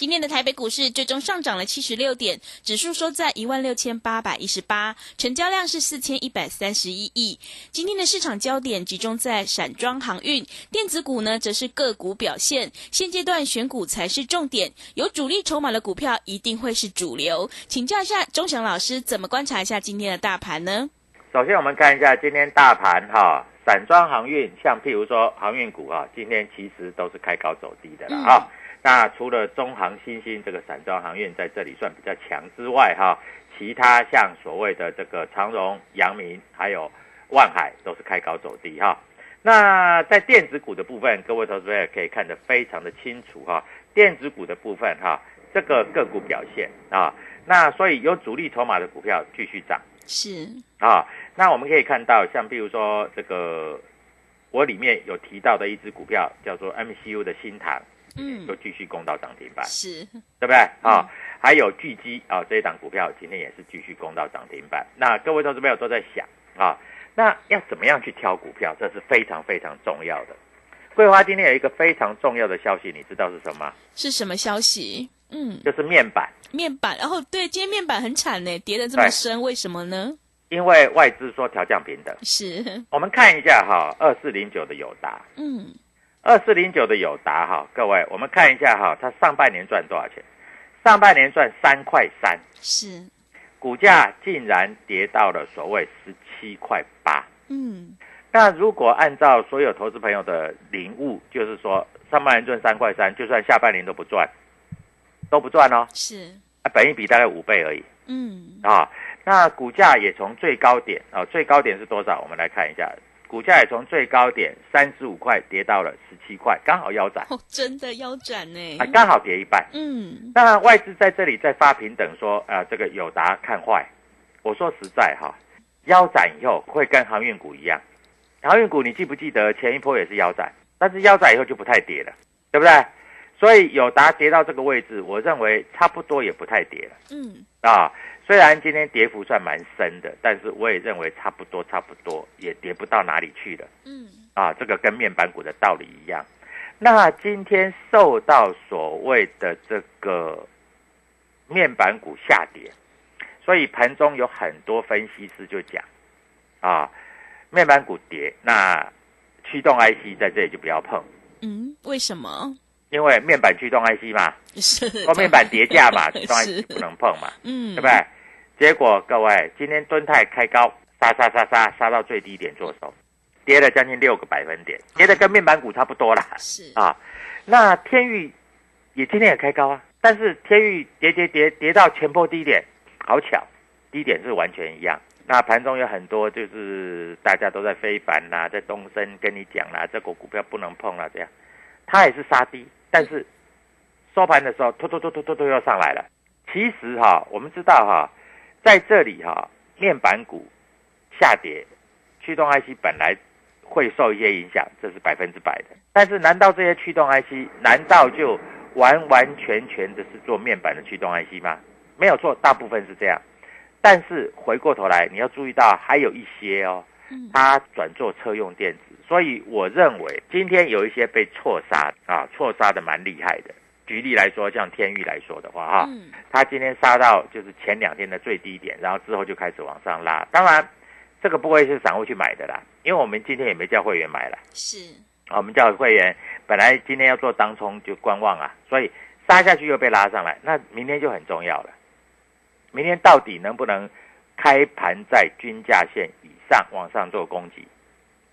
今天的台北股市最终上涨了七十六点，指数收在一万六千八百一十八，成交量是四千一百三十一亿。今天的市场焦点集中在散装航运，电子股呢则是个股表现。现阶段选股才是重点，有主力筹码的股票一定会是主流。请教一下钟祥老师，怎么观察一下今天的大盘呢？首先我们看一下今天大盘哈，散装航运，像譬如说航运股啊，今天其实都是开高走低的了哈。那除了中航、新兴这个散装航运在这里算比较强之外，哈，其他像所谓的这个长荣、阳明还有万海都是开高走低哈。那在电子股的部分，各位投资者可以看得非常的清楚哈。电子股的部分哈，这个个股表现啊，那所以有主力筹码的股票继续涨是啊。那我们可以看到，像比如说这个我里面有提到的一只股票叫做 MCU 的新塘。嗯，就继续攻到涨停板，是，对不对？啊，还有巨基啊，这一档股票今天也是继续攻到涨停板。那各位投资朋友都在想啊，那要怎么样去挑股票？这是非常非常重要的。桂花今天有一个非常重要的消息，你知道是什么？是什么消息？嗯，就是面板。面板，然后对，今天面板很惨呢，跌得这么深，为什么呢？因为外资说调降平等。是，我们看一下哈，二四零九的友达。嗯。二四零九的友达哈，各位，我们看一下哈，它上半年赚多少钱？上半年赚三块三，是，股价竟然跌到了所谓十七块八。嗯，那如果按照所有投资朋友的领悟，就是说上半年赚三块三，就算下半年都不赚，都不赚哦。是，啊，本一比大概五倍而已。嗯，啊，那股价也从最高点啊，最高点是多少？我们来看一下。股价也从最高点三十五块跌到了十七块，刚好腰斩。哦，真的腰斩呢？啊，刚好跌一半。嗯，那外资在这里在发平等说，啊，这个友达看坏。我说实在哈，腰斩以后会跟航运股一样，航运股你记不记得前一波也是腰斩，但是腰斩以后就不太跌了，对不对？所以友达跌到这个位置，我认为差不多也不太跌了。嗯，啊。虽然今天跌幅算蛮深的，但是我也认为差不多，差不多也跌不到哪里去了。嗯，啊，这个跟面板股的道理一样。那今天受到所谓的这个面板股下跌，所以盘中有很多分析师就讲，啊，面板股跌，那驱动 IC 在这里就不要碰。嗯，为什么？因为面板驱动 IC 嘛，是，或面板叠价嘛，驱动 IC 不能碰嘛，嗯，对不对？结果各位，今天敦泰开高，杀杀杀杀杀到最低点做手，跌了将近六个百分点，跌的跟面板股差不多啦。是啊，那天域也今天也开高啊，但是天域跌跌跌跌到前波低点，好巧，低点是完全一样。那盘中有很多就是大家都在非凡啦，在东升跟你讲啦，这个股票不能碰啦，这样，它也是杀低，但是收盘的时候，突突突突突突又上来了。其实哈，我们知道哈，在这里哈，面板股下跌，驱动 IC 本来会受一些影响，这是百分之百的。但是难道这些驱动 IC 难道就完完全全的是做面板的驱动 IC 吗？没有错，大部分是这样。但是回过头来，你要注意到还有一些哦，它转做车用电子，所以我认为今天有一些被错杀啊，错杀的蛮厉害的。举例来说，像天域来说的话，哈，它今天杀到就是前两天的最低点，然后之后就开始往上拉。当然，这个不会是散户去买的啦，因为我们今天也没叫会员买了，是啊，我们叫会员本来今天要做当冲就观望啊，所以杀下去又被拉上来，那明天就很重要了。明天到底能不能开盘在均价线以上往上做攻击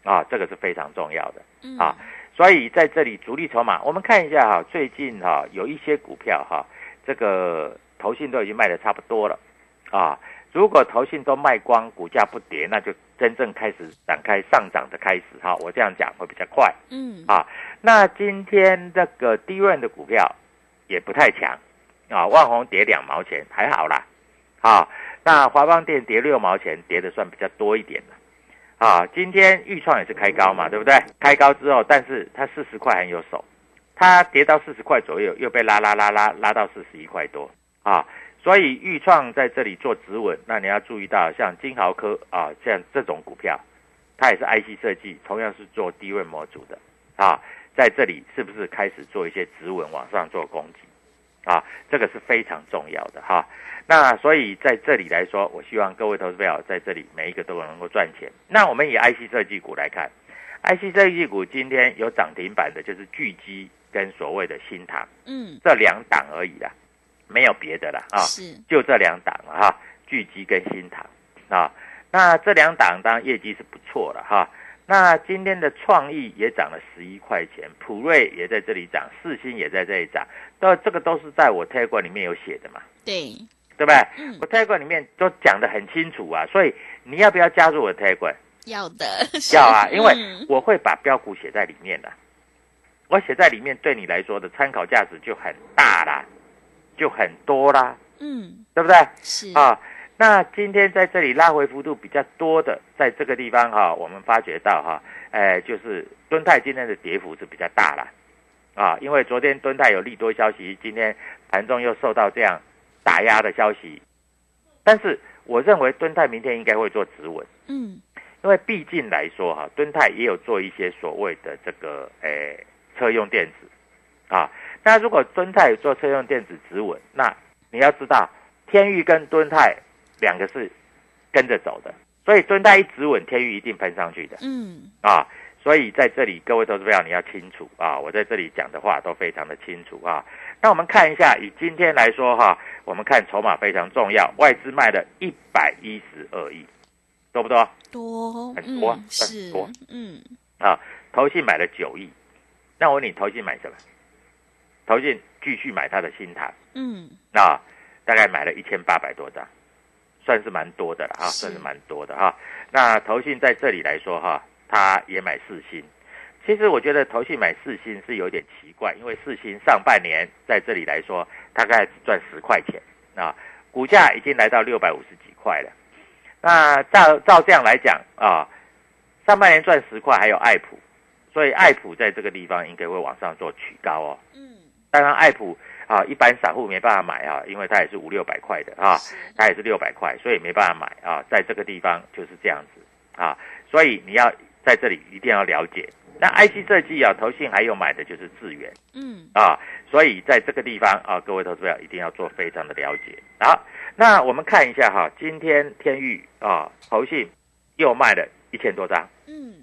啊？这个是非常重要的啊。所以在这里主力筹码，我们看一下哈，最近哈有一些股票哈，这个投信都已经卖的差不多了啊。如果投信都卖光，股价不跌，那就真正开始展开上涨的开始哈。我这样讲会比较快，嗯啊。那今天这个低润的股票也不太强啊，万红跌两毛钱还好啦，啊，那华邦电跌六毛钱，跌的算比较多一点了。啊，今天豫创也是开高嘛，对不对？开高之后，但是它四十块很有手，它跌到四十块左右，又被拉拉拉拉拉到四十一块多啊。所以豫创在这里做止稳，那你要注意到，像金豪科啊，像这种股票，它也是 IC 设计，同样是做低位模组的啊，在这里是不是开始做一些止稳往上做攻击？啊，这个是非常重要的哈。那所以在这里来说，我希望各位投资朋友在这里每一个都能够赚钱。那我们以 IC 设计股来看，IC 设计股今天有涨停板的，就是巨基跟所谓的新唐，嗯，这两档而已啦，没有别的了啊，是就这两档了哈，巨基跟新唐啊。那这两档当然业绩是不错了哈。那今天的创意也涨了十一块钱，普瑞也在这里涨，四星也在这里涨，都这个都是在我 t a g 里面有写的嘛？对。对不对？我 t a g 里面都讲得很清楚啊，所以你要不要加入我 t a g 要的，要啊，因为我会把标股写在里面的，我写在里面对你来说的参考价值就很大啦，就很多啦，嗯，对不对？是啊，那今天在这里拉回幅度比较多的，在这个地方哈，我们发觉到哈，哎，就是敦泰今天的跌幅是比较大了，啊，因为昨天敦泰有利多消息，今天盘中又受到这样。打压的消息，但是我认为敦泰明天应该会做止稳，嗯，因为毕竟来说哈，敦泰也有做一些所谓的这个诶车用电子。啊，那如果敦泰做车用电子止稳，那你要知道天域跟敦泰两个是跟着走的，所以敦泰一直稳，天域一定喷上去的，嗯啊。所以在这里，各位投资友你要清楚啊！我在这里讲的话都非常的清楚啊。那我们看一下，以今天来说哈，我们看筹码非常重要，外资卖了一百一十二亿，多不多？多，很多，很多，嗯。啊，投信买了九亿，那我问你，投信买什么？投信继续买他的新台，嗯，那大概买了一千八百多张，算是蛮多的了哈，算是蛮多的哈。那投信在这里来说哈。他也买四星，其实我觉得投信买四星是有点奇怪，因为四星上半年在这里来说大概只赚十块钱啊，股价已经来到六百五十几块了。那照照这样来讲啊，上半年赚十块，还有爱普，所以爱普在这个地方应该会往上做取高哦。嗯，当然爱普啊，一般散户没办法买啊，因为它也是五六百块的啊，它也是六百块，所以没办法买啊，在这个地方就是这样子啊，所以你要。在这里一定要了解，那 IC 设计啊，投信还有买的就是智源，嗯。啊，所以在这个地方啊，各位投资者一定要做非常的了解。好，那我们看一下哈，今天天域啊，投信又卖了一千多张，嗯，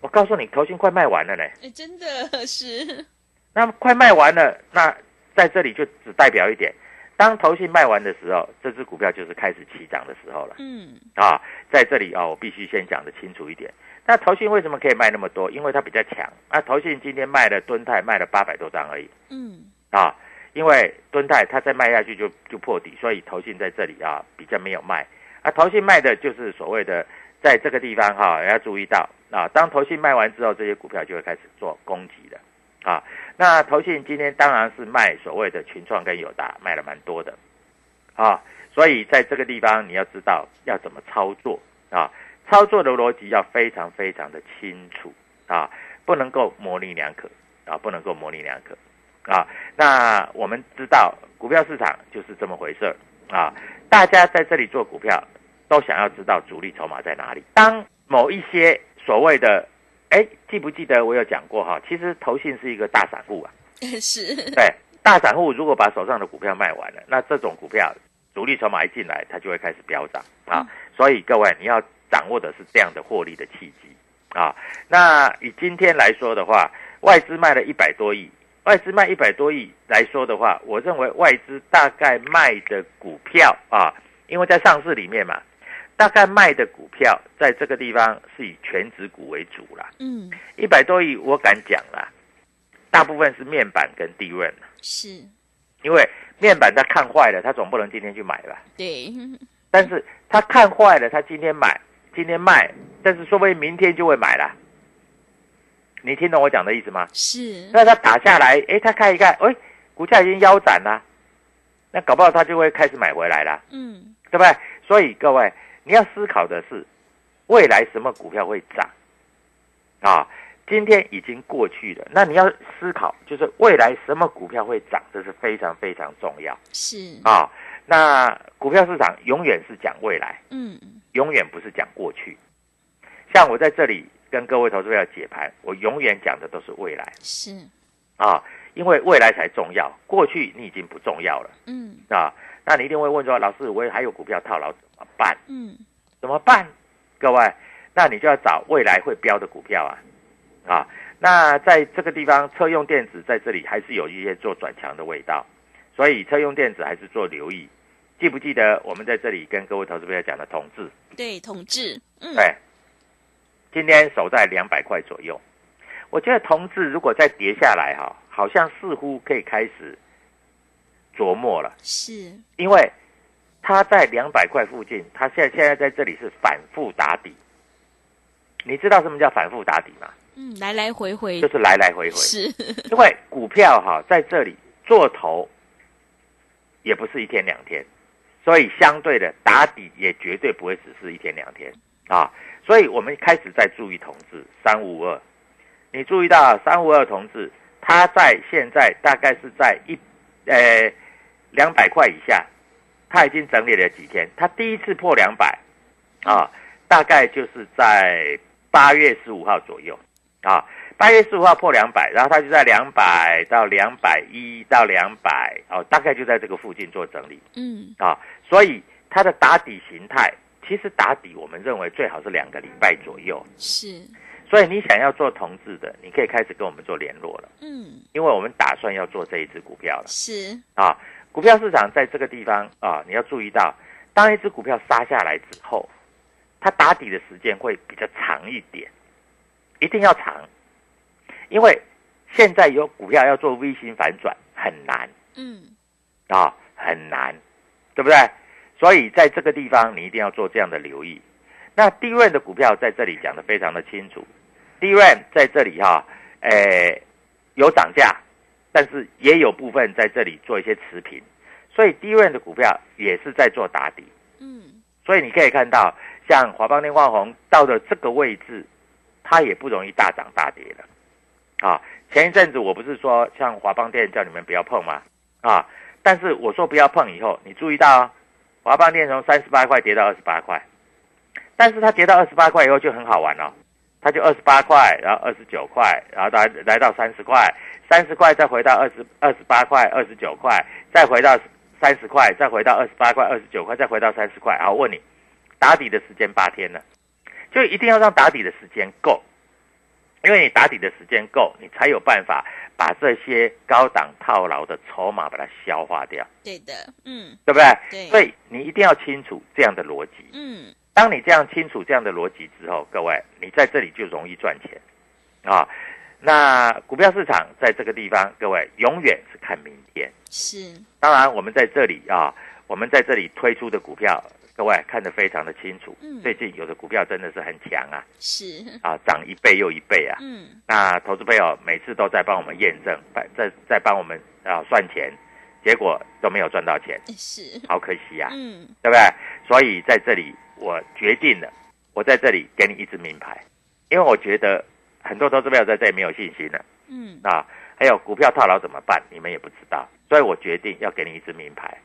我告诉你，投信快卖完了呢，哎，真的是，那么快卖完了，那在这里就只代表一点。当投信卖完的时候，这只股票就是开始起涨的时候了。嗯，啊，在这里啊，我必须先讲的清楚一点。那投信为什么可以卖那么多？因为它比较强。那投信今天卖了敦泰卖了八百多张而已。嗯，啊，因为敦泰它再卖下去就就破底，所以投信在这里啊比较没有卖啊，投信卖的就是所谓的在这个地方哈，要注意到啊，当投信卖完之后，这些股票就会开始做攻击的啊。那投信今天当然是卖所谓的群创跟友达，卖了蛮多的啊，所以在这个地方你要知道要怎么操作啊，操作的逻辑要非常非常的清楚啊，不能够模棱两可啊，不能够模棱两可啊。那我们知道股票市场就是这么回事啊，大家在这里做股票都想要知道主力筹码在哪里。当某一些所谓的哎，记不记得我有讲过哈？其实投信是一个大散户啊，是，对，大散户如果把手上的股票卖完了，那这种股票主力筹码一进来，它就会开始飙涨啊。所以各位你要掌握的是这样的获利的契机啊。那以今天来说的话，外资卖了一百多亿，外资卖一百多亿来说的话，我认为外资大概卖的股票啊，因为在上市里面嘛。大概卖的股票在这个地方是以全指股为主啦。嗯，一百多亿，我敢讲啦，大部分是面板跟地润是，因为面板他看坏了，他总不能今天去买吧？对，但是他看坏了，他今天买，今天卖，但是说不定明天就会买了。你听懂我讲的意思吗？是，那他打下来，哎，他看一看，哎，股价已经腰斩了，那搞不好他就会开始买回来了，嗯，对不对？所以各位。你要思考的是，未来什么股票会涨啊？今天已经过去了，那你要思考，就是未来什么股票会涨，这是非常非常重要。是啊，那股票市场永远是讲未来，嗯，永远不是讲过去。像我在这里跟各位投资者解盘，我永远讲的都是未来。是啊，因为未来才重要，过去你已经不重要了。嗯啊，那你一定会问说，老师，我还有股票套牢怎么。办，嗯，怎么办？各位，那你就要找未来会标的股票啊，啊，那在这个地方，车用电子在这里还是有一些做转强的味道，所以车用电子还是做留意。记不记得我们在这里跟各位投资朋友讲的统治？对，统治，嗯，对，今天守在两百块左右，我觉得同志如果再跌下来哈，好像似乎可以开始琢磨了，是因为。它在两百块附近，它现现在在这里是反复打底。你知道什么叫反复打底吗？嗯，来来回回就是来来回回。是，因为股票哈在这里做头也不是一天两天，所以相对的打底也绝对不会只是一天两天啊。所以我们开始在注意同志三五二，你注意到三五二同志，它在现在大概是在一呃两百块以下。它已经整理了几天，它第一次破两百，啊，大概就是在八月十五号左右，啊，八月十五号破两百，然后它就在两百到两百一到两百，哦，大概就在这个附近做整理，嗯，啊，所以它的打底形态，其实打底我们认为最好是两个礼拜左右，是，所以你想要做同志的，你可以开始跟我们做联络了，嗯，因为我们打算要做这一只股票了，是，啊。股票市场在这个地方啊，你要注意到，当一只股票杀下来之后，它打底的时间会比较长一点，一定要长，因为现在有股票要做 V 型反转很难，嗯，啊，很难，对不对？所以在这个地方你一定要做这样的留意。那低位的股票在这里讲的非常的清楚，低润在这里哈，诶，有涨价。但是也有部分在这里做一些持平，所以低润的股票也是在做打底。嗯，所以你可以看到，像华邦电、光红到了这个位置，它也不容易大涨大跌了。啊，前一阵子我不是说像华邦电叫你们不要碰吗？啊，但是我说不要碰以后，你注意到啊，华邦电从三十八块跌到二十八块，但是它跌到二十八块以后就很好玩了，它就二十八块，然后二十九块，然后来来到三十块。三十块，再回到二十二十八块、二十九块，再回到三十块，再回到二十八块、二十九块，再回到三十块。好，问你，打底的时间八天了，就一定要让打底的时间够，因为你打底的时间够，你才有办法把这些高档套牢的筹码把它消化掉。对的，嗯，对不对？对。所以你一定要清楚这样的逻辑。嗯。当你这样清楚这样的逻辑之后，各位，你在这里就容易赚钱啊。那股票市场在这个地方，各位永远是看明天。是，当然我们在这里啊，我们在这里推出的股票，各各位看得非常的清楚。嗯最近有的股票真的是很强啊，是，啊，涨一倍又一倍啊。嗯那投资朋友每次都在帮我们验证，在在在帮我们啊算钱，结果都没有赚到钱，是，好可惜啊，嗯对不对？所以在这里我决定了，我在这里给你一支名牌，因为我觉得很多投资朋友在这里没有信心了嗯啊。还有股票套牢怎么办？你们也不知道，所以我决定要给你一支名牌。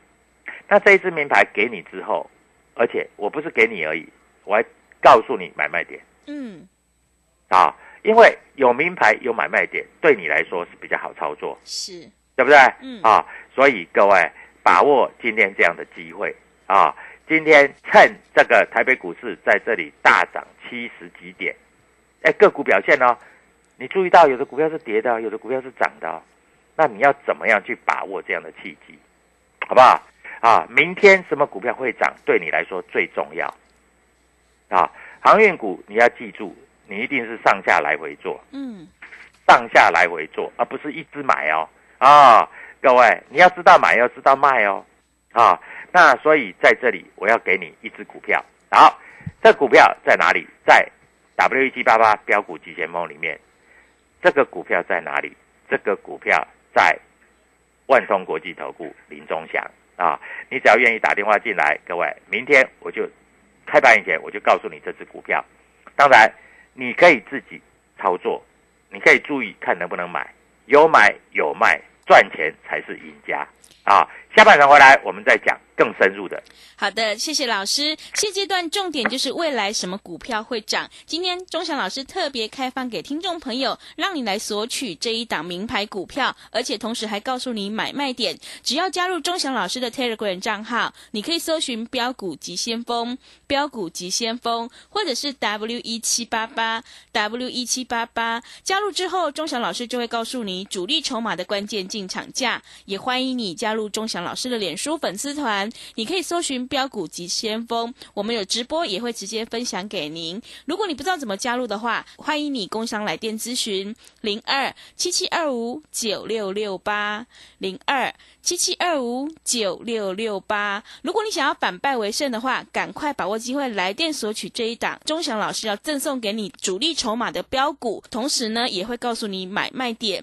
那这一支名牌给你之后，而且我不是给你而已，我还告诉你买卖点。嗯啊，因为有名牌有买卖点，对你来说是比较好操作，是，对不对？嗯啊，所以各位把握今天这样的机会啊，今天趁这个台北股市在这里大涨七十几点，哎，个股表现哦，你注意到有的股票是跌的哦，有的股票是涨的哦，那你要怎么样去把握这样的契机，好不好？啊，明天什么股票会涨，对你来说最重要啊。航运股你要记住，你一定是上下来回做，嗯上下来回做，而不是一直买哦。啊，各位，你要知道买，要知道卖哦。啊，那所以在这里我要给你一只股票，好，这股票在哪里？在 W 一七八八标股急先锋里面，这个股票在哪里？这个股票在万通国际投顾林中祥啊。你只要愿意打电话进来，各位，明天我就开盘以前我就告诉你这只股票。当然，你可以自己操作，你可以注意看能不能买，有买有卖，赚钱才是赢家啊！下半场回来我们再讲更深入的。好的，谢谢老师。现阶段重点就是未来什么股票会涨。今天钟祥老师特别开放给听众朋友，让你来索取这一档名牌股票，而且同时还告诉你买卖点。只要加入钟祥老师的 Telegram 账号，你可以搜寻“标股急先锋”、“标股急先锋”，或者是 W 一七八八 W 一七八八。加入之后，钟祥老师就会告诉你主力筹码的关键进场价。也欢迎你加入钟祥老师的脸书粉丝团，你可以搜寻“标股及先锋”，我们有直播也会直接分享给您。如果你不知道怎么加入的话，欢迎你工商来电咨询零二七七二五九六六八零二七七二五九六六八。如果你想要反败为胜的话，赶快把握机会来电索取这一档钟祥老师要赠送给你主力筹码的标股，同时呢也会告诉你买卖点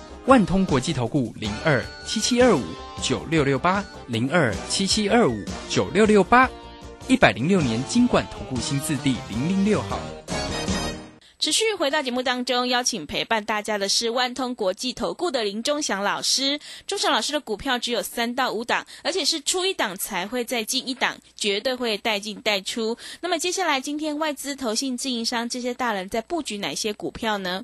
万通国际投顾零二七七二五九六六八零二七七二五九六六八，一百零六年经管投顾新字第零零六号。持续回到节目当中，邀请陪伴大家的是万通国际投顾的林忠祥老师。忠祥老师的股票只有三到五档，而且是出一档才会再进一档，绝对会带进带出。那么接下来，今天外资、投信、自营商这些大人在布局哪些股票呢？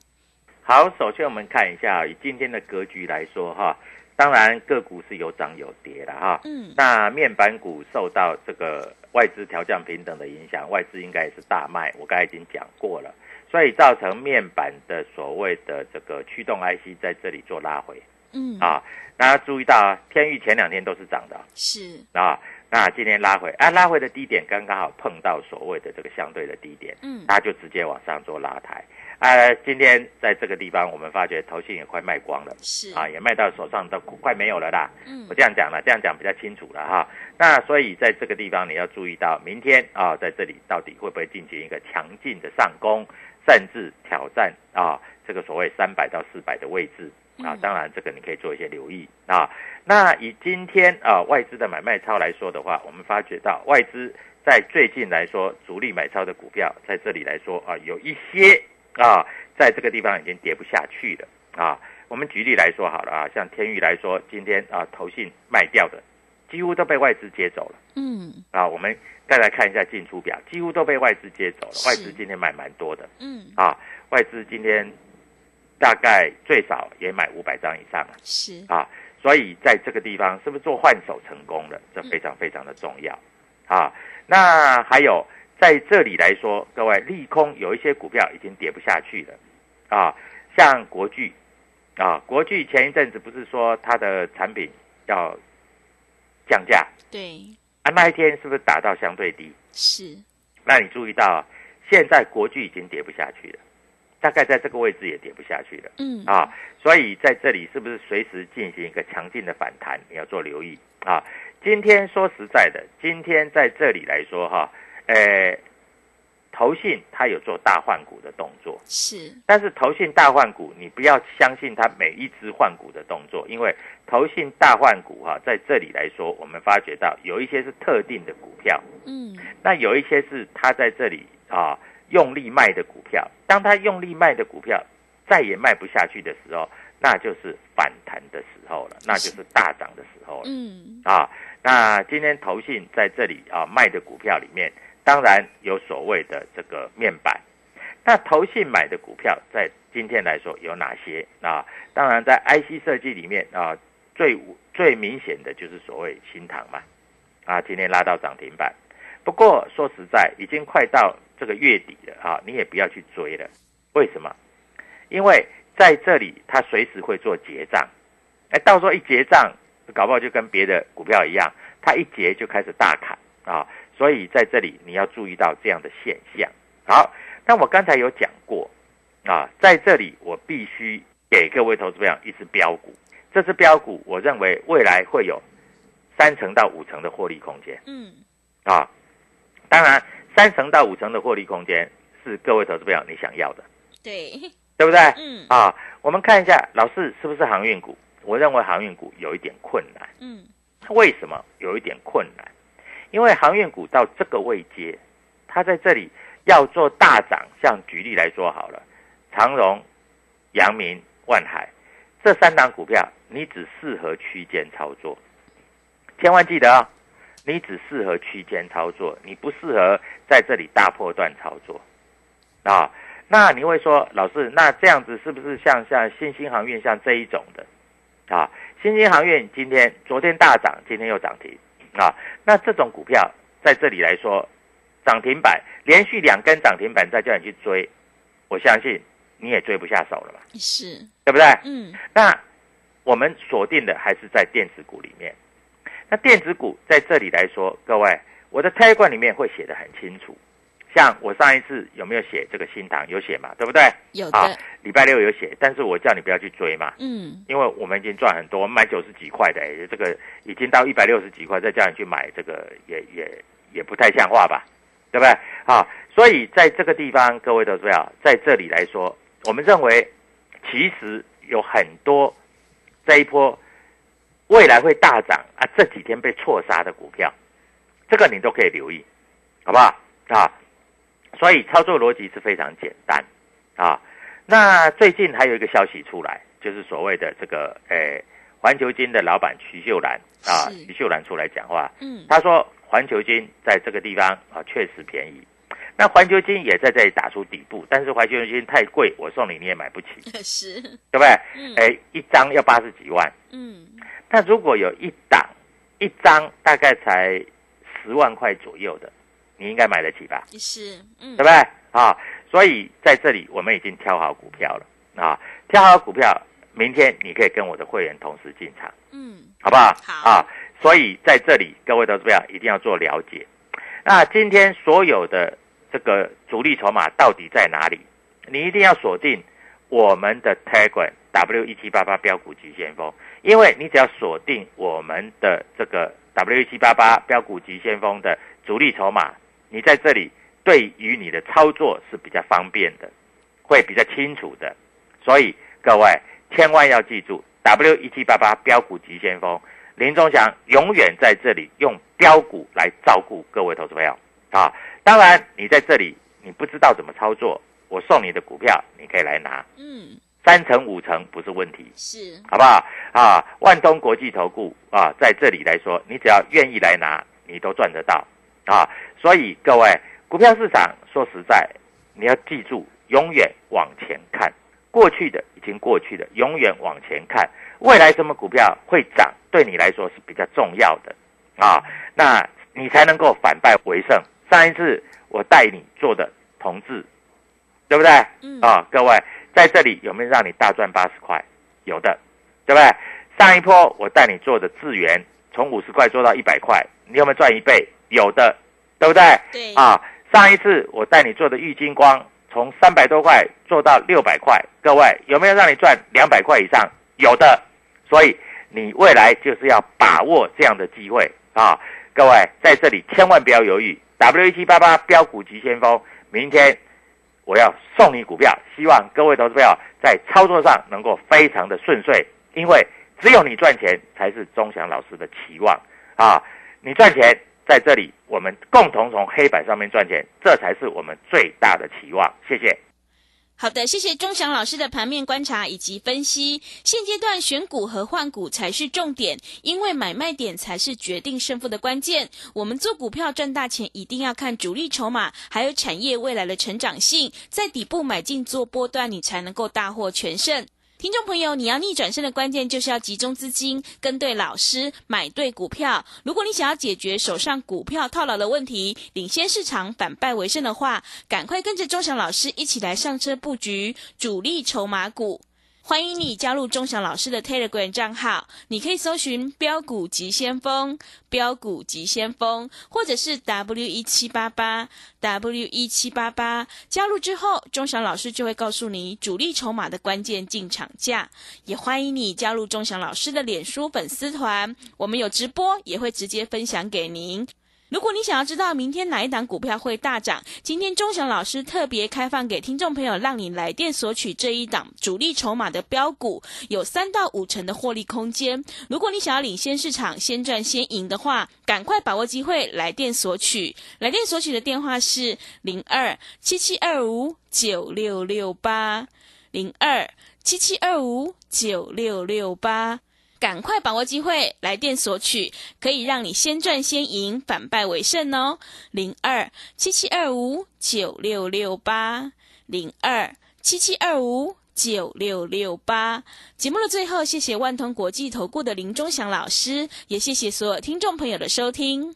好，首先我们看一下以今天的格局来说哈，当然个股是有涨有跌的哈。嗯那面板股受到这个外资调降平等的影响，外资应该也是大卖，我刚才已经讲过了，所以造成面板的所谓的这个驱动 IC 在这里做拉回嗯，啊。大家注意到啊，天域前两天都是涨的是啊，那今天拉回啊，拉回的低点刚刚好碰到所谓的这个相对的低点，嗯它就直接往上做拉抬。啊，今天在这个地方，我们发觉投信也快卖光了。是啊，也卖到手上都快没有了啦。嗯我这样讲了，这样讲比较清楚了哈。那所以在这个地方你要注意到，明天啊，在这里到底会不会进行一个强劲的上攻，甚至挑战啊这个所谓三百到四百的位置啊嗯？当然，这个你可以做一些留意啊。那以今天啊外资的买卖超来说的话，我们发觉到外资在最近来说，主力买超的股票在这里来说啊，有一些啊，在这个地方已经跌不下去了啊。我们举例来说好了啊，像天宇来说，今天啊投信卖掉的，几乎都被外资接走了嗯啊。我们再来看一下进出表，几乎都被外资接走了。外资今天买蛮多的嗯啊，外资今天大概最少也买五百张以上了是啊。所以在这个地方是不是做换手成功了？这非常非常的重要啊。那还有在这里来说，各位利空有一些股票已经跌不下去了啊，像国巨啊，国巨前一阵子不是说它的产品要降价对，啊，那一天是不是打到相对低？是，那你注意到啊，现在国巨已经跌不下去了，大概在这个位置也跌不下去了。嗯，啊，所以在这里是不是随时进行一个强劲的反弹？你要做留意啊。今天说实在的，今天在这里来说哈，呃，投信它有做大换股的动作，是，但是投信大换股，你不要相信它每一只换股的动作，因为投信大换股哈、在这里来说，我们发觉到有一些是特定的股票，嗯，那有一些是他在这里啊用力卖的股票，当他用力卖的股票再也卖不下去的时候，那就是反弹的时候了，那就是大涨的时候了嗯，啊。那今天投信在这里啊卖的股票里面，当然有所谓的这个面板。那投信买的股票在今天来说有哪些啊？当然在 IC 设计里面啊，最最明显的就是所谓新唐嘛，啊，今天拉到涨停板。不过说实在，已经快到这个月底了啊，你也不要去追了。为什么？因为在这里它随时会做结账，哎，到时候一结账，搞不好就跟别的股票一样，它一结就开始大砍啊。所以在这里你要注意到这样的现象。好，那我刚才有讲过啊，在这里我必须给各位投资朋友一只标股，这只标股我认为未来会有三成到五成的获利空间。嗯，啊，当然，三成到五成的获利空间是各位投资朋友你想要的，对，对不对？嗯，啊，我们看一下老四是不是航运股？我认为航运股有一点困难，嗯，为什么有一点困难？因为航运股到这个位阶，它在这里要做大涨，像举例来说好了，长荣、阳明、万海这三档股票，你只适合区间操作，千万记得啊、你只适合区间操作，你不适合在这里大破段操作啊。那你会说，老师，那这样子是不是像像新兴航运像这一种的啊？新兴航运今天昨天大涨，今天又涨停啊。那这种股票在这里来说，涨停板连续两根涨停板，再叫你去追，我相信你也追不下手了吧？是，对不对？嗯，那我们锁定的还是在电子股里面。那电子股在这里来说，各位，我的 t 罐里面会写的很清楚。像我上一次有没有写这个新塘？有写嘛，对不对？有啊的，，礼拜六有写，但是我叫你不要去追嘛，嗯，因为我们已经赚很多，我们买九十几块的，哎，这个已经到一百六十几块，再叫你去买这个，也也也不太像话吧，对不对？啊，所以在这个地方，各位都知道，在这里来说，我们认为其实有很多这一波未来会大涨啊，这几天被错杀的股票，这个你都可以留意，好不好？啊，所以操作逻辑是非常简单啊。那最近还有一个消息出来，就是所谓的这个诶，环球金的老板徐秀兰啊，是。徐秀兰出来讲话，嗯，他说环球金在这个地方啊确实便宜。那环球金也在这里打出底部，但是环球金太贵，我送你你也买不起，是，对不对？嗯，哎，一张要八十几万，嗯，那如果有一档一张大概才十万块左右的，你应该买得起吧？是，嗯。对不，对？啊，所以在这里我们已经挑好股票了啊，挑好股票，明天你可以跟我的会员同时进场，嗯，好不好？好啊，所以在这里各位投资者一定要做了解。那今天所有的这个主力筹码到底在哪里？你一定要锁定我们的 Telegram W 一七八八标股急先锋，因为你只要锁定我们的这个 W 一七八八标股急先锋的主力筹码，你在这里对于你的操作是比较方便的，会比较清楚的。所以各位千万要记住 W 一七八八标股急先锋，林忠祥永远在这里用标股来照顾各位投资朋友啊。当然，你在这里你不知道怎么操作，我送你的股票你可以来拿，嗯，三成五成不是问题。是，好不好？啊，万通国际投顾啊，在这里来说，你只要愿意来拿，你都赚得到啊。所以各位，股票市场说实在，你要记住，永远往前看，过去的已经过去了，永远往前看，未来什么股票会涨，对你来说是比较重要的啊。那你才能够反败为胜，上一次我带你做的同志，对不对？嗯啊、各位在这里有没有让你大赚八十块？有的，对不对？上一波我带你做的智源，从五十块做到一百块，你有没有赚一倍？有的，对不对？对啊，上一次我带你做的玉金光，从三百多块做到六百块，各位有没有让你赚两百块以上？有的，所以你未来就是要把握这样的机会啊！各位在这里千万不要犹豫，W 一七八八标股急先锋，明天我要送你股票，希望各位投资朋友在操作上能够非常的顺遂，因为只有你赚钱才是钟祥老师的期望啊！你赚钱在这里，我们共同从黑板上面赚钱，这才是我们最大的期望。谢谢。好的，谢谢钟祥老师的盘面观察以及分析。现阶段选股和换股才是重点，因为买卖点才是决定胜负的关键。我们做股票赚大钱，一定要看主力筹码，还有产业未来的成长性，在底部买进做波段，你才能够大获全胜。听众朋友，你要逆转身的关键就是要集中资金，跟对老师，买对股票。如果你想要解决手上股票套牢的问题，领先市场，反败为胜的话，赶快跟着钟祥老师一起来上车布局主力筹码股。欢迎你加入钟祥老师的 Telegram 账号，你可以搜寻“标股急先锋”、“标股急先锋”，或者是 W 一七八八 W 一七八八。加入之后，钟祥老师就会告诉你主力筹码的关键进场价。也欢迎你加入钟祥老师的脸书粉丝团，我们有直播，也会直接分享给您。如果你想要知道明天哪一档股票会大涨，今天钟祥老师特别开放给听众朋友，让你来电索取这一档主力筹码的标股，有三到五成的获利空间。如果你想要领先市场，先赚先赢的话，赶快把握机会来电索取。来电索取的电话是零二七七二五九六六八零二七七二五九六六八。赶快把握机会，来电索取，可以让你先赚先赢，反败为胜哦。零二七七二五九六六八，零二七七二五九六六八。节目的最后，谢谢万通国际投顾的林忠祥老师，也谢谢所有听众朋友的收听。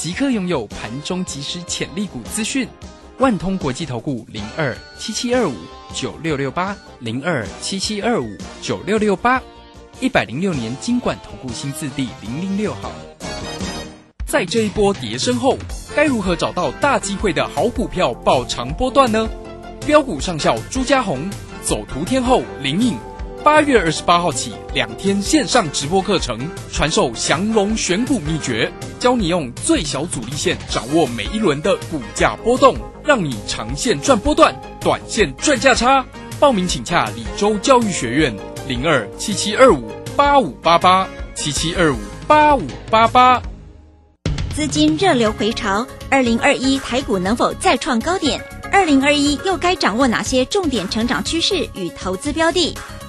即刻拥有盘中即时潜力股资讯。万通国际投顾零二七七二五九六六八零二七七二五九六六八，一百零六年经管投顾新字第零零六号。在这一波跌升后，该如何找到大机会的好股票爆长波段呢？标股上校朱家红走图天后林颖，八月二十八号起两天线上直播课程，传授降龙选股秘诀，教你用最小阻力线掌握每一轮的股价波动，让你长线赚波段，短线赚价差。报名请洽李州教育学院零二七七二五八五八八七七二五八五八八。资金热流回潮，二零二一台股能否再创高点？二零二一又该掌握哪些重点成长趋势与投资标的？